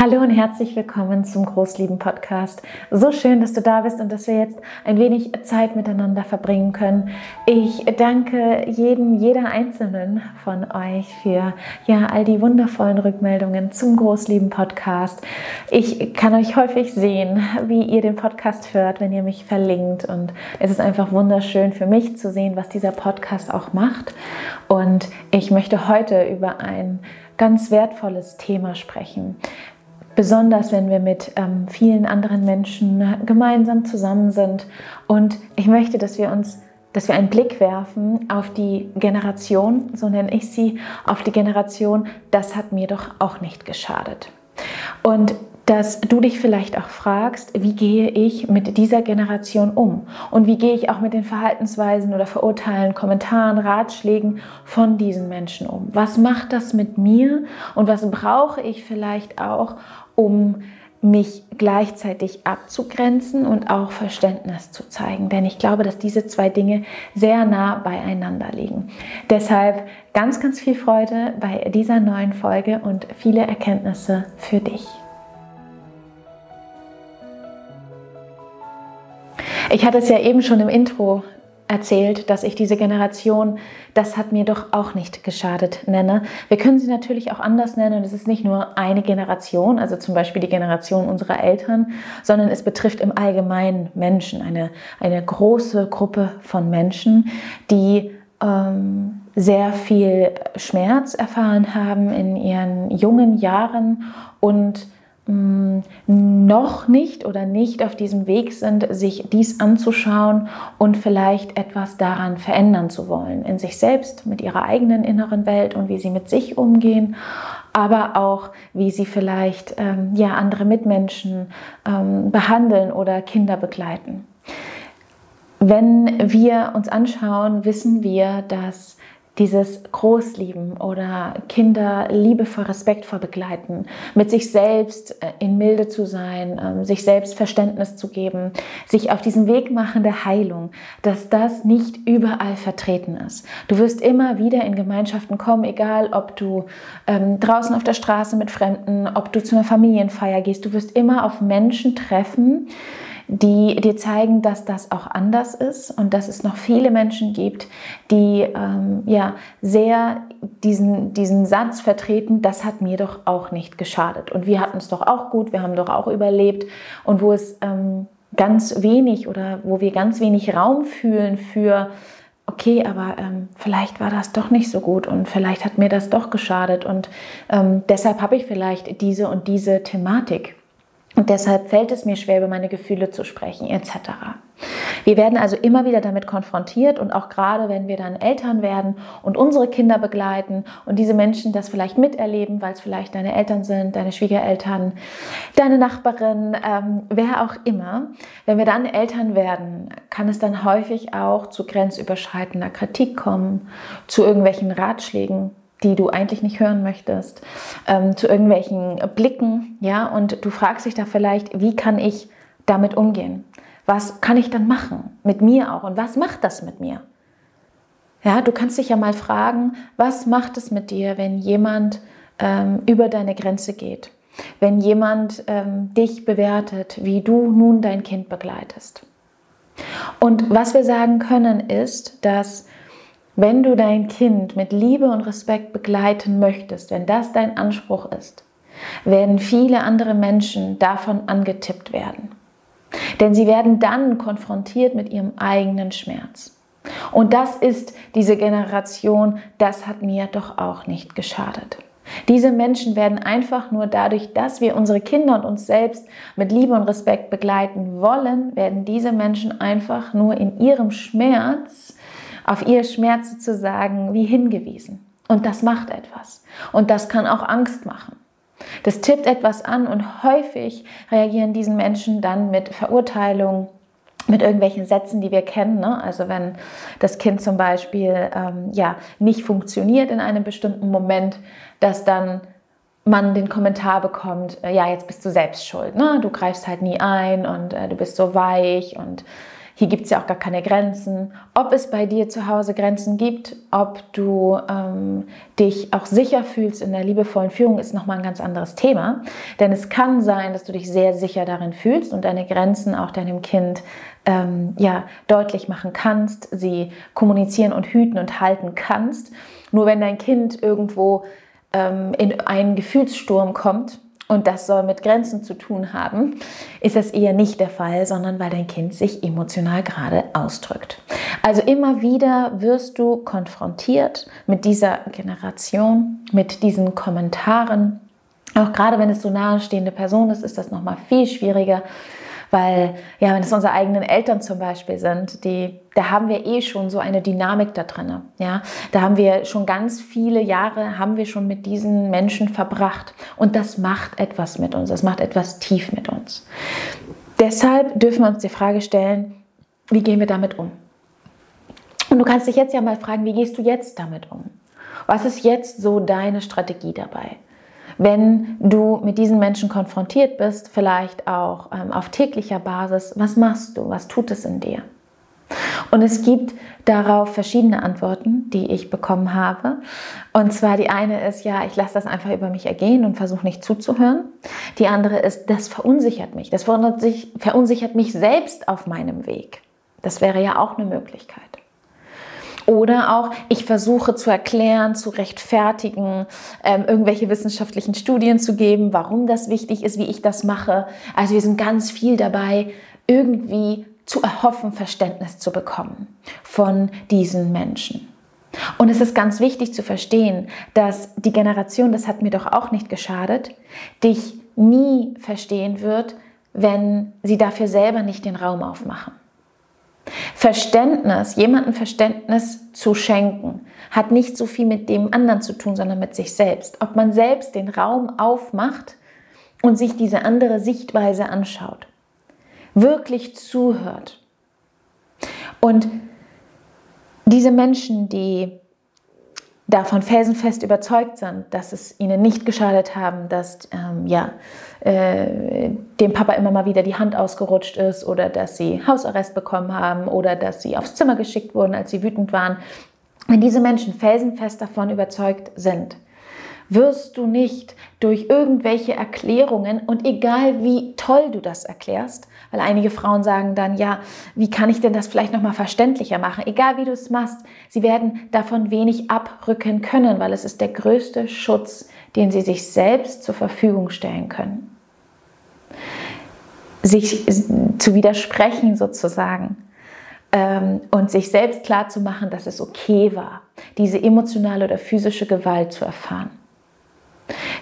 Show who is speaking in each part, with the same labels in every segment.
Speaker 1: Hallo und herzlich willkommen zum Großlieben Podcast. So schön, dass du da bist und dass wir jetzt ein wenig Zeit miteinander verbringen können. Ich danke jedem, jeder einzelnen von euch für ja all die wundervollen Rückmeldungen zum Großlieben Podcast. Ich kann euch häufig sehen, wie ihr den Podcast hört, wenn ihr mich verlinkt und es ist einfach wunderschön für mich zu sehen, was dieser Podcast auch macht. Und ich möchte heute über ein ganz wertvolles Thema sprechen besonders wenn wir mit ähm, vielen anderen Menschen gemeinsam zusammen sind. Und ich möchte, dass wir uns, dass wir einen Blick werfen auf die Generation, so nenne ich sie, auf die Generation, das hat mir doch auch nicht geschadet. Und dass du dich vielleicht auch fragst, wie gehe ich mit dieser Generation um? Und wie gehe ich auch mit den Verhaltensweisen oder Verurteilen, Kommentaren, Ratschlägen von diesen Menschen um? Was macht das mit mir? Und was brauche ich vielleicht auch, um mich gleichzeitig abzugrenzen und auch Verständnis zu zeigen. Denn ich glaube, dass diese zwei Dinge sehr nah beieinander liegen. Deshalb ganz, ganz viel Freude bei dieser neuen Folge und viele Erkenntnisse für dich. Ich hatte es ja eben schon im Intro erzählt, dass ich diese Generation, das hat mir doch auch nicht geschadet, nenne. Wir können sie natürlich auch anders nennen. Es ist nicht nur eine Generation, also zum Beispiel die Generation unserer Eltern, sondern es betrifft im Allgemeinen Menschen, eine, eine große Gruppe von Menschen, die ähm, sehr viel Schmerz erfahren haben in ihren jungen Jahren und noch nicht oder nicht auf diesem Weg sind, sich dies anzuschauen und vielleicht etwas daran verändern zu wollen. In sich selbst, mit ihrer eigenen inneren Welt und wie sie mit sich umgehen, aber auch wie sie vielleicht ähm, ja, andere Mitmenschen ähm, behandeln oder Kinder begleiten. Wenn wir uns anschauen, wissen wir, dass dieses Großlieben oder Kinder liebevoll, respektvoll begleiten, mit sich selbst äh, in Milde zu sein, ähm, sich selbst Verständnis zu geben, sich auf diesen Weg machen der Heilung, dass das nicht überall vertreten ist. Du wirst immer wieder in Gemeinschaften kommen, egal ob du ähm, draußen auf der Straße mit Fremden, ob du zu einer Familienfeier gehst, du wirst immer auf Menschen treffen, die dir zeigen, dass das auch anders ist und dass es noch viele Menschen gibt, die ähm, ja sehr diesen, diesen Satz vertreten, das hat mir doch auch nicht geschadet. Und wir hatten es doch auch gut, wir haben doch auch überlebt. Und wo es ähm, ganz wenig oder wo wir ganz wenig Raum fühlen für, okay, aber ähm, vielleicht war das doch nicht so gut und vielleicht hat mir das doch geschadet und ähm, deshalb habe ich vielleicht diese und diese Thematik. Und deshalb fällt es mir schwer, über meine Gefühle zu sprechen, etc. Wir werden also immer wieder damit konfrontiert und auch gerade, wenn wir dann Eltern werden und unsere Kinder begleiten und diese Menschen das vielleicht miterleben, weil es vielleicht deine Eltern sind, deine Schwiegereltern, deine Nachbarin, ähm, wer auch immer. Wenn wir dann Eltern werden, kann es dann häufig auch zu grenzüberschreitender Kritik kommen, zu irgendwelchen Ratschlägen, die du eigentlich nicht hören möchtest, ähm, zu irgendwelchen Blicken, ja, und du fragst dich da vielleicht, wie kann ich damit umgehen? Was kann ich dann machen? Mit mir auch. Und was macht das mit mir? Ja, du kannst dich ja mal fragen, was macht es mit dir, wenn jemand ähm, über deine Grenze geht? Wenn jemand ähm, dich bewertet, wie du nun dein Kind begleitest? Und was wir sagen können ist, dass wenn du dein Kind mit Liebe und Respekt begleiten möchtest, wenn das dein Anspruch ist, werden viele andere Menschen davon angetippt werden. Denn sie werden dann konfrontiert mit ihrem eigenen Schmerz. Und das ist diese Generation, das hat mir doch auch nicht geschadet. Diese Menschen werden einfach nur dadurch, dass wir unsere Kinder und uns selbst mit Liebe und Respekt begleiten wollen, werden diese Menschen einfach nur in ihrem Schmerz auf ihr Schmerz sozusagen wie hingewiesen. Und das macht etwas. Und das kann auch Angst machen. Das tippt etwas an und häufig reagieren diesen Menschen dann mit Verurteilung, mit irgendwelchen Sätzen, die wir kennen. Ne? Also wenn das Kind zum Beispiel ähm, ja, nicht funktioniert in einem bestimmten Moment, dass dann man den Kommentar bekommt, äh, ja, jetzt bist du selbst schuld. Ne? Du greifst halt nie ein und äh, du bist so weich und hier gibt es ja auch gar keine Grenzen. Ob es bei dir zu Hause Grenzen gibt, ob du ähm, dich auch sicher fühlst in der liebevollen Führung, ist nochmal ein ganz anderes Thema. Denn es kann sein, dass du dich sehr sicher darin fühlst und deine Grenzen auch deinem Kind ähm, ja, deutlich machen kannst, sie kommunizieren und hüten und halten kannst. Nur wenn dein Kind irgendwo ähm, in einen Gefühlssturm kommt, und das soll mit Grenzen zu tun haben, ist das eher nicht der Fall, sondern weil dein Kind sich emotional gerade ausdrückt. Also immer wieder wirst du konfrontiert mit dieser Generation, mit diesen Kommentaren. Auch gerade wenn es so nahestehende Person ist, ist das nochmal viel schwieriger, weil, ja, wenn es unsere eigenen Eltern zum Beispiel sind, die, da haben wir eh schon so eine Dynamik da drin. Ja? Da haben wir schon ganz viele Jahre, haben wir schon mit diesen Menschen verbracht. Und das macht etwas mit uns, das macht etwas tief mit uns. Deshalb dürfen wir uns die Frage stellen, wie gehen wir damit um? Und du kannst dich jetzt ja mal fragen, wie gehst du jetzt damit um? Was ist jetzt so deine Strategie dabei? Wenn du mit diesen Menschen konfrontiert bist, vielleicht auch ähm, auf täglicher Basis, was machst du? Was tut es in dir? Und es gibt darauf verschiedene Antworten, die ich bekommen habe. Und zwar die eine ist, ja, ich lasse das einfach über mich ergehen und versuche nicht zuzuhören. Die andere ist, das verunsichert mich. Das verunsichert mich selbst auf meinem Weg. Das wäre ja auch eine Möglichkeit. Oder auch, ich versuche zu erklären, zu rechtfertigen, ähm, irgendwelche wissenschaftlichen Studien zu geben, warum das wichtig ist, wie ich das mache. Also wir sind ganz viel dabei, irgendwie zu erhoffen, Verständnis zu bekommen von diesen Menschen. Und es ist ganz wichtig zu verstehen, dass die Generation, das hat mir doch auch nicht geschadet, dich nie verstehen wird, wenn sie dafür selber nicht den Raum aufmachen. Verständnis, jemandem Verständnis zu schenken, hat nicht so viel mit dem anderen zu tun, sondern mit sich selbst. Ob man selbst den Raum aufmacht und sich diese andere Sichtweise anschaut, wirklich zuhört. Und diese Menschen, die davon felsenfest überzeugt sind, dass es ihnen nicht geschadet haben, dass ähm, ja, äh, dem Papa immer mal wieder die Hand ausgerutscht ist oder dass sie Hausarrest bekommen haben oder dass sie aufs Zimmer geschickt wurden, als sie wütend waren. Wenn diese Menschen felsenfest davon überzeugt sind, wirst du nicht durch irgendwelche Erklärungen und egal wie toll du das erklärst, weil einige Frauen sagen dann, ja, wie kann ich denn das vielleicht nochmal verständlicher machen? Egal wie du es machst, sie werden davon wenig abrücken können, weil es ist der größte Schutz, den sie sich selbst zur Verfügung stellen können. Sich zu widersprechen sozusagen ähm, und sich selbst klar zu machen, dass es okay war, diese emotionale oder physische Gewalt zu erfahren.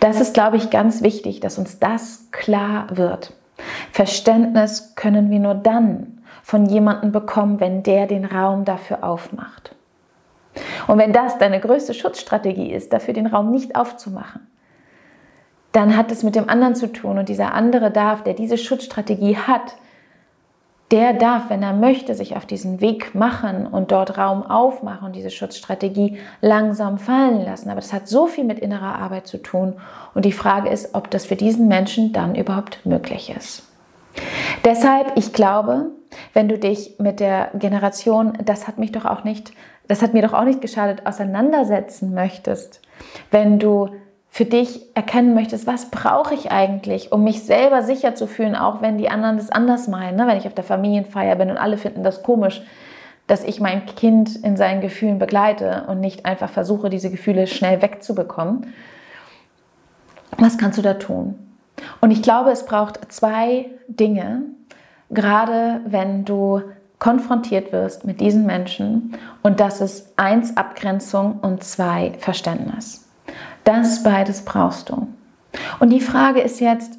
Speaker 1: Das ist, glaube ich, ganz wichtig, dass uns das klar wird. Verständnis können wir nur dann von jemandem bekommen, wenn der den Raum dafür aufmacht. Und wenn das deine größte Schutzstrategie ist, dafür den Raum nicht aufzumachen, dann hat es mit dem anderen zu tun und dieser andere darf, der diese Schutzstrategie hat, der darf, wenn er möchte, sich auf diesen Weg machen und dort Raum aufmachen und diese Schutzstrategie langsam fallen lassen. Aber das hat so viel mit innerer Arbeit zu tun. Und die Frage ist, ob das für diesen Menschen dann überhaupt möglich ist. Deshalb, ich glaube, wenn du dich mit der Generation, das hat mich doch auch nicht, das hat mir doch auch nicht geschadet, auseinandersetzen möchtest, wenn du für dich erkennen möchtest, was brauche ich eigentlich, um mich selber sicher zu fühlen, auch wenn die anderen das anders meinen. Ne? Wenn ich auf der Familienfeier bin und alle finden das komisch, dass ich mein Kind in seinen Gefühlen begleite und nicht einfach versuche, diese Gefühle schnell wegzubekommen. Was kannst du da tun? Und ich glaube, es braucht zwei Dinge, gerade wenn du konfrontiert wirst mit diesen Menschen. Und das ist eins Abgrenzung und zwei Verständnis. Das beides brauchst du. Und die Frage ist jetzt,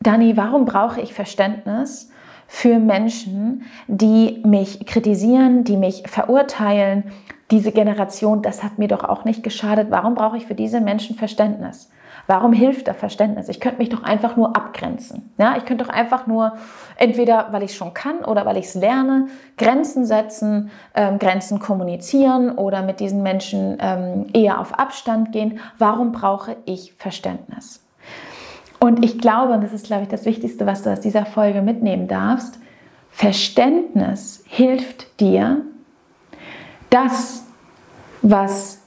Speaker 1: Dani, warum brauche ich Verständnis für Menschen, die mich kritisieren, die mich verurteilen? Diese Generation, das hat mir doch auch nicht geschadet. Warum brauche ich für diese Menschen Verständnis? Warum hilft da Verständnis? Ich könnte mich doch einfach nur abgrenzen. Ja, ich könnte doch einfach nur, entweder weil ich es schon kann oder weil ich es lerne, Grenzen setzen, ähm, Grenzen kommunizieren oder mit diesen Menschen ähm, eher auf Abstand gehen. Warum brauche ich Verständnis? Und ich glaube, und das ist, glaube ich, das Wichtigste, was du aus dieser Folge mitnehmen darfst, Verständnis hilft dir, das, was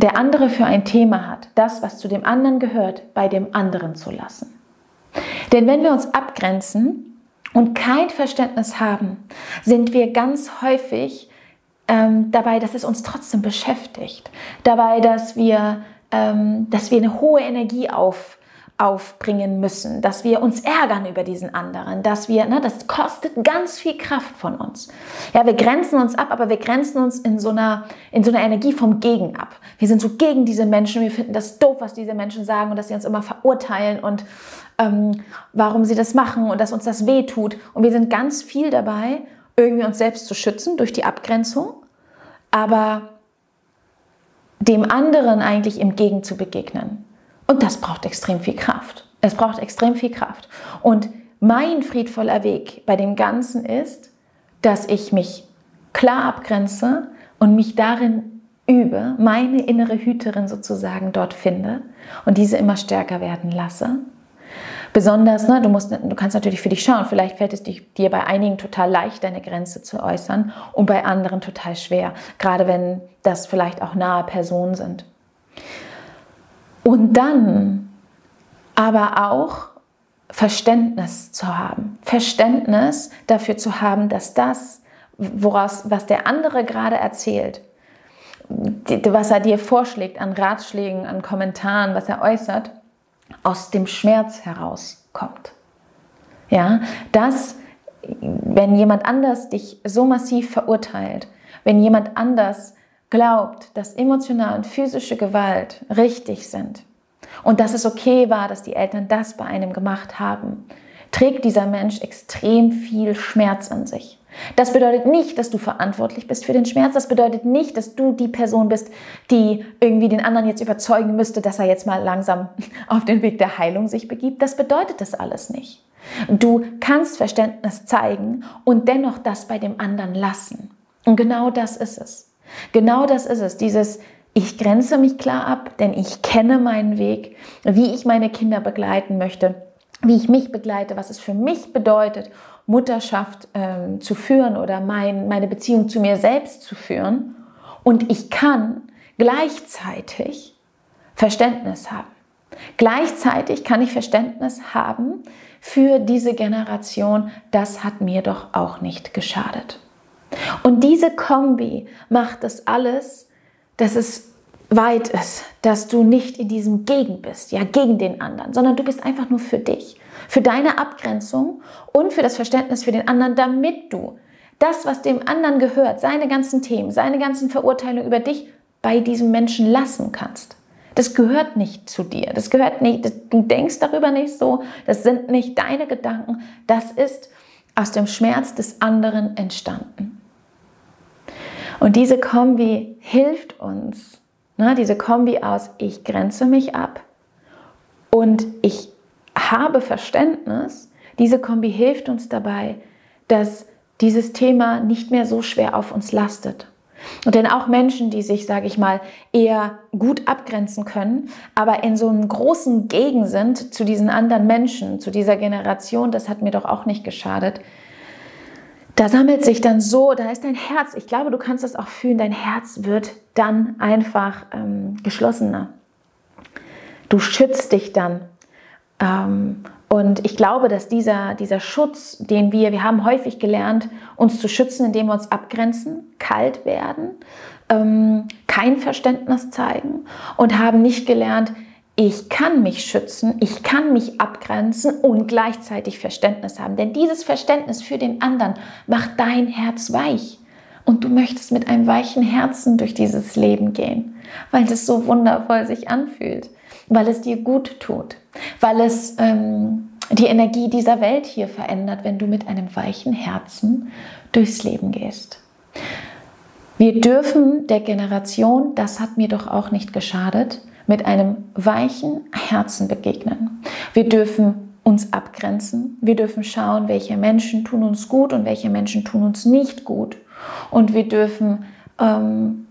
Speaker 1: der andere für ein Thema hat, das, was zu dem anderen gehört, bei dem anderen zu lassen. Denn wenn wir uns abgrenzen und kein Verständnis haben, sind wir ganz häufig ähm, dabei, dass es uns trotzdem beschäftigt, dabei, dass wir, ähm, dass wir eine hohe Energie auf, aufbringen müssen, dass wir uns ärgern über diesen anderen, dass wir, ne, das kostet ganz viel Kraft von uns. Ja, wir grenzen uns ab, aber wir grenzen uns in so einer, in so einer Energie vom Gegen ab. Wir sind so gegen diese Menschen, wir finden das doof, was diese Menschen sagen und dass sie uns immer verurteilen und ähm, warum sie das machen und dass uns das weh tut. Und wir sind ganz viel dabei, irgendwie uns selbst zu schützen durch die Abgrenzung, aber dem anderen eigentlich im Gegen zu begegnen. Und das braucht extrem viel Kraft. Es braucht extrem viel Kraft. Und mein friedvoller Weg bei dem Ganzen ist, dass ich mich klar abgrenze und mich darin übe, meine innere Hüterin sozusagen dort finde und diese immer stärker werden lasse. Besonders, ne, du, musst, du kannst natürlich für dich schauen, vielleicht fällt es dir bei einigen total leicht, deine Grenze zu äußern und bei anderen total schwer, gerade wenn das vielleicht auch nahe Personen sind. Und dann aber auch Verständnis zu haben. Verständnis dafür zu haben, dass das, woraus, was der andere gerade erzählt, was er dir vorschlägt an Ratschlägen, an Kommentaren, was er äußert, aus dem Schmerz herauskommt. Ja, dass, wenn jemand anders dich so massiv verurteilt, wenn jemand anders glaubt, dass emotionale und physische Gewalt richtig sind und dass es okay war, dass die Eltern das bei einem gemacht haben, trägt dieser Mensch extrem viel Schmerz in sich. Das bedeutet nicht, dass du verantwortlich bist für den Schmerz. Das bedeutet nicht, dass du die Person bist, die irgendwie den anderen jetzt überzeugen müsste, dass er jetzt mal langsam auf den Weg der Heilung sich begibt. Das bedeutet das alles nicht. Du kannst Verständnis zeigen und dennoch das bei dem anderen lassen. Und genau das ist es. Genau das ist es, dieses ich grenze mich klar ab, denn ich kenne meinen Weg, wie ich meine Kinder begleiten möchte, wie ich mich begleite, was es für mich bedeutet, Mutterschaft ähm, zu führen oder mein, meine Beziehung zu mir selbst zu führen. Und ich kann gleichzeitig Verständnis haben. Gleichzeitig kann ich Verständnis haben für diese Generation, das hat mir doch auch nicht geschadet. Und diese Kombi macht das alles, dass es weit ist, dass du nicht in diesem Gegen bist, ja, gegen den anderen, sondern du bist einfach nur für dich, für deine Abgrenzung und für das Verständnis für den anderen, damit du das, was dem anderen gehört, seine ganzen Themen, seine ganzen Verurteilungen über dich bei diesem Menschen lassen kannst. Das gehört nicht zu dir. Das gehört nicht, du denkst darüber nicht so. Das sind nicht deine Gedanken. Das ist aus dem Schmerz des anderen entstanden. Und diese Kombi hilft uns, ne, diese Kombi aus, ich grenze mich ab und ich habe Verständnis, diese Kombi hilft uns dabei, dass dieses Thema nicht mehr so schwer auf uns lastet. Und denn auch Menschen, die sich, sage ich mal, eher gut abgrenzen können, aber in so einem großen Gegen sind zu diesen anderen Menschen, zu dieser Generation, das hat mir doch auch nicht geschadet, da sammelt sich dann so, da ist dein Herz, ich glaube, du kannst das auch fühlen, dein Herz wird dann einfach ähm, geschlossener. Du schützt dich dann. Ähm, und ich glaube, dass dieser, dieser Schutz, den wir, wir haben häufig gelernt, uns zu schützen, indem wir uns abgrenzen, kalt werden, ähm, kein Verständnis zeigen und haben nicht gelernt, ich kann mich schützen, ich kann mich abgrenzen und gleichzeitig Verständnis haben. Denn dieses Verständnis für den anderen macht dein Herz weich. Und du möchtest mit einem weichen Herzen durch dieses Leben gehen, weil es so wundervoll sich anfühlt, weil es dir gut tut, weil es ähm, die Energie dieser Welt hier verändert, wenn du mit einem weichen Herzen durchs Leben gehst. Wir dürfen der Generation, das hat mir doch auch nicht geschadet, mit einem weichen Herzen begegnen. Wir dürfen uns abgrenzen. Wir dürfen schauen, welche Menschen tun uns gut und welche Menschen tun uns nicht gut. Und wir dürfen ähm,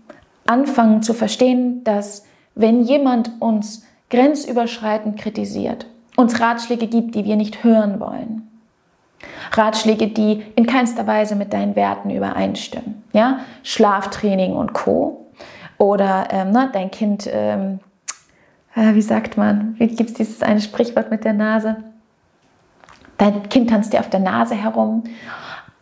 Speaker 1: anfangen zu verstehen, dass wenn jemand uns grenzüberschreitend kritisiert, uns Ratschläge gibt, die wir nicht hören wollen, Ratschläge, die in keinster Weise mit deinen Werten übereinstimmen. Ja? Schlaftraining und Co. Oder ähm, ne, dein Kind, ähm, äh, wie sagt man, wie gibt es dieses eine Sprichwort mit der Nase? Dein Kind tanzt dir auf der Nase herum.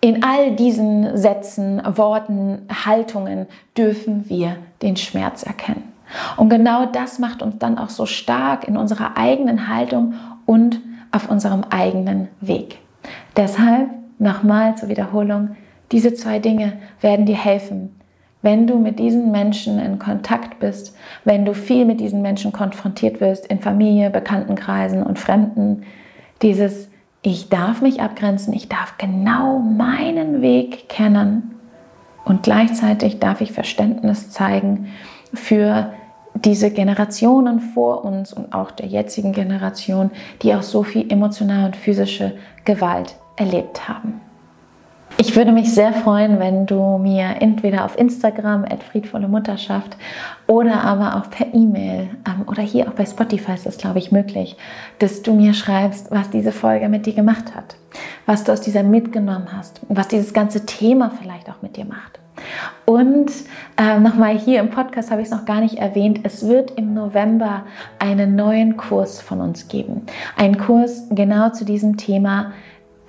Speaker 1: In all diesen Sätzen, Worten, Haltungen dürfen wir den Schmerz erkennen. Und genau das macht uns dann auch so stark in unserer eigenen Haltung und auf unserem eigenen Weg. Deshalb nochmal zur Wiederholung, diese zwei Dinge werden dir helfen, wenn du mit diesen Menschen in Kontakt bist, wenn du viel mit diesen Menschen konfrontiert wirst, in Familie, Bekanntenkreisen und Fremden, dieses ich darf mich abgrenzen, ich darf genau meinen Weg kennen und gleichzeitig darf ich Verständnis zeigen für diese Generationen vor uns und auch der jetzigen Generation, die auch so viel emotionale und physische Gewalt erlebt haben. Ich würde mich sehr freuen, wenn du mir entweder auf Instagram friedvolle Mutterschaft oder aber auch per E-Mail ähm, oder hier auch bei Spotify ist das, glaube ich, möglich, dass du mir schreibst, was diese Folge mit dir gemacht hat, was du aus dieser mitgenommen hast was dieses ganze Thema vielleicht auch mit dir macht. Und äh, nochmal hier im Podcast habe ich es noch gar nicht erwähnt. Es wird im November einen neuen Kurs von uns geben. Ein Kurs genau zu diesem Thema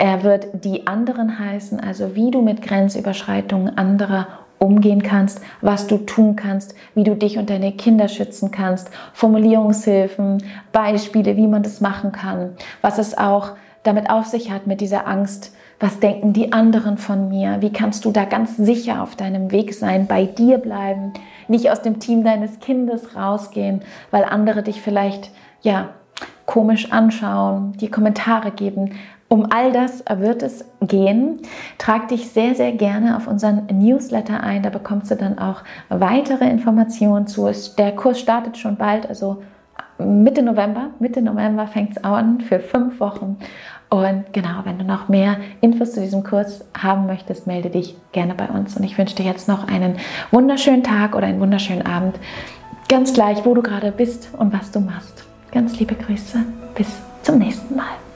Speaker 1: er wird die anderen heißen, also wie du mit Grenzüberschreitungen anderer umgehen kannst, was du tun kannst, wie du dich und deine Kinder schützen kannst, Formulierungshilfen, Beispiele, wie man das machen kann, was es auch damit auf sich hat mit dieser Angst, was denken die anderen von mir, wie kannst du da ganz sicher auf deinem Weg sein, bei dir bleiben, nicht aus dem Team deines Kindes rausgehen, weil andere dich vielleicht ja komisch anschauen, die Kommentare geben, um all das wird es gehen. Trag dich sehr, sehr gerne auf unseren Newsletter ein. Da bekommst du dann auch weitere Informationen zu. Der Kurs startet schon bald, also Mitte November. Mitte November fängt es an für fünf Wochen. Und genau, wenn du noch mehr Infos zu diesem Kurs haben möchtest, melde dich gerne bei uns. Und ich wünsche dir jetzt noch einen wunderschönen Tag oder einen wunderschönen Abend. Ganz gleich, wo du gerade bist und was du machst. Ganz liebe Grüße. Bis zum nächsten Mal.